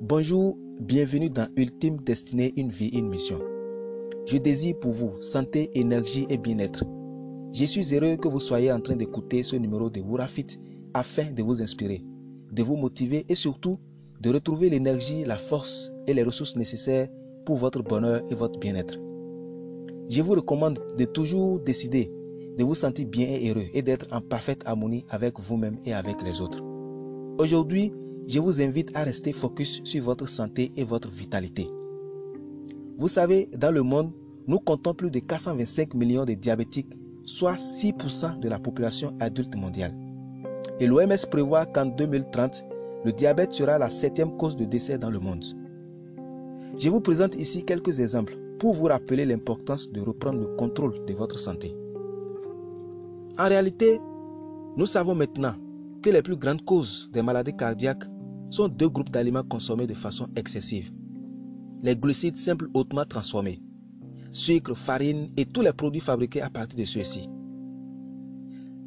Bonjour, bienvenue dans Ultime Destinée, une vie, une mission. Je désire pour vous santé, énergie et bien-être. Je suis heureux que vous soyez en train d'écouter ce numéro de Wurafit afin de vous inspirer, de vous motiver et surtout de retrouver l'énergie, la force et les ressources nécessaires pour votre bonheur et votre bien-être. Je vous recommande de toujours décider de vous sentir bien et heureux et d'être en parfaite harmonie avec vous-même et avec les autres. Aujourd'hui, je vous invite à rester focus sur votre santé et votre vitalité. Vous savez, dans le monde, nous comptons plus de 425 millions de diabétiques, soit 6% de la population adulte mondiale. Et l'OMS prévoit qu'en 2030, le diabète sera la septième cause de décès dans le monde. Je vous présente ici quelques exemples pour vous rappeler l'importance de reprendre le contrôle de votre santé. En réalité, nous savons maintenant que les plus grandes causes des maladies cardiaques sont deux groupes d'aliments consommés de façon excessive. Les glucides simples hautement transformés, sucre, farine et tous les produits fabriqués à partir de ceux-ci.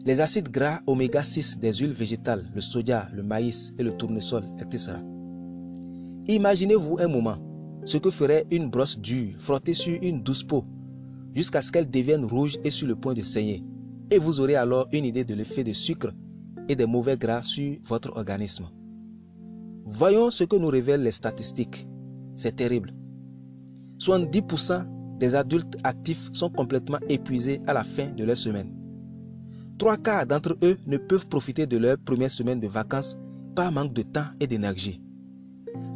Les acides gras oméga 6 des huiles végétales, le soja, le maïs et le tournesol, etc. Imaginez-vous un moment ce que ferait une brosse dure frottée sur une douce peau jusqu'à ce qu'elle devienne rouge et sur le point de saigner. Et vous aurez alors une idée de l'effet des sucres et des mauvais gras sur votre organisme. Voyons ce que nous révèlent les statistiques. C'est terrible. 70% des adultes actifs sont complètement épuisés à la fin de leur semaine. Trois quarts d'entre eux ne peuvent profiter de leur première semaine de vacances par manque de temps et d'énergie.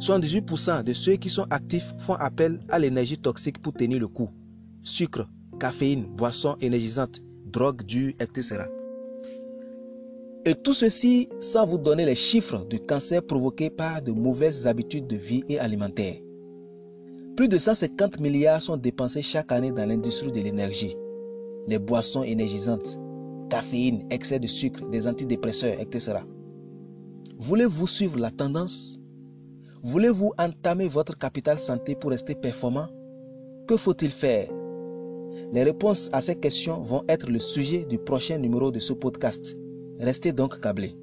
78% de ceux qui sont actifs font appel à l'énergie toxique pour tenir le coup. Sucre, caféine, boissons énergisantes, drogue dure, etc. Et tout ceci sans vous donner les chiffres du cancer provoqué par de mauvaises habitudes de vie et alimentaires. Plus de 150 milliards sont dépensés chaque année dans l'industrie de l'énergie. Les boissons énergisantes, caféine, excès de sucre, des antidépresseurs, etc. Voulez-vous suivre la tendance? Voulez-vous entamer votre capital santé pour rester performant? Que faut-il faire? Les réponses à ces questions vont être le sujet du prochain numéro de ce podcast. Restez donc câblés.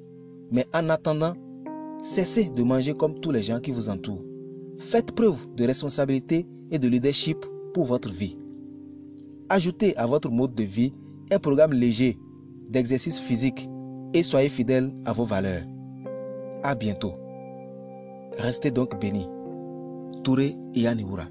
Mais en attendant, cessez de manger comme tous les gens qui vous entourent. Faites preuve de responsabilité et de leadership pour votre vie. Ajoutez à votre mode de vie un programme léger d'exercice physique et soyez fidèle à vos valeurs. À bientôt. Restez donc bénis. Touré Yaniwura.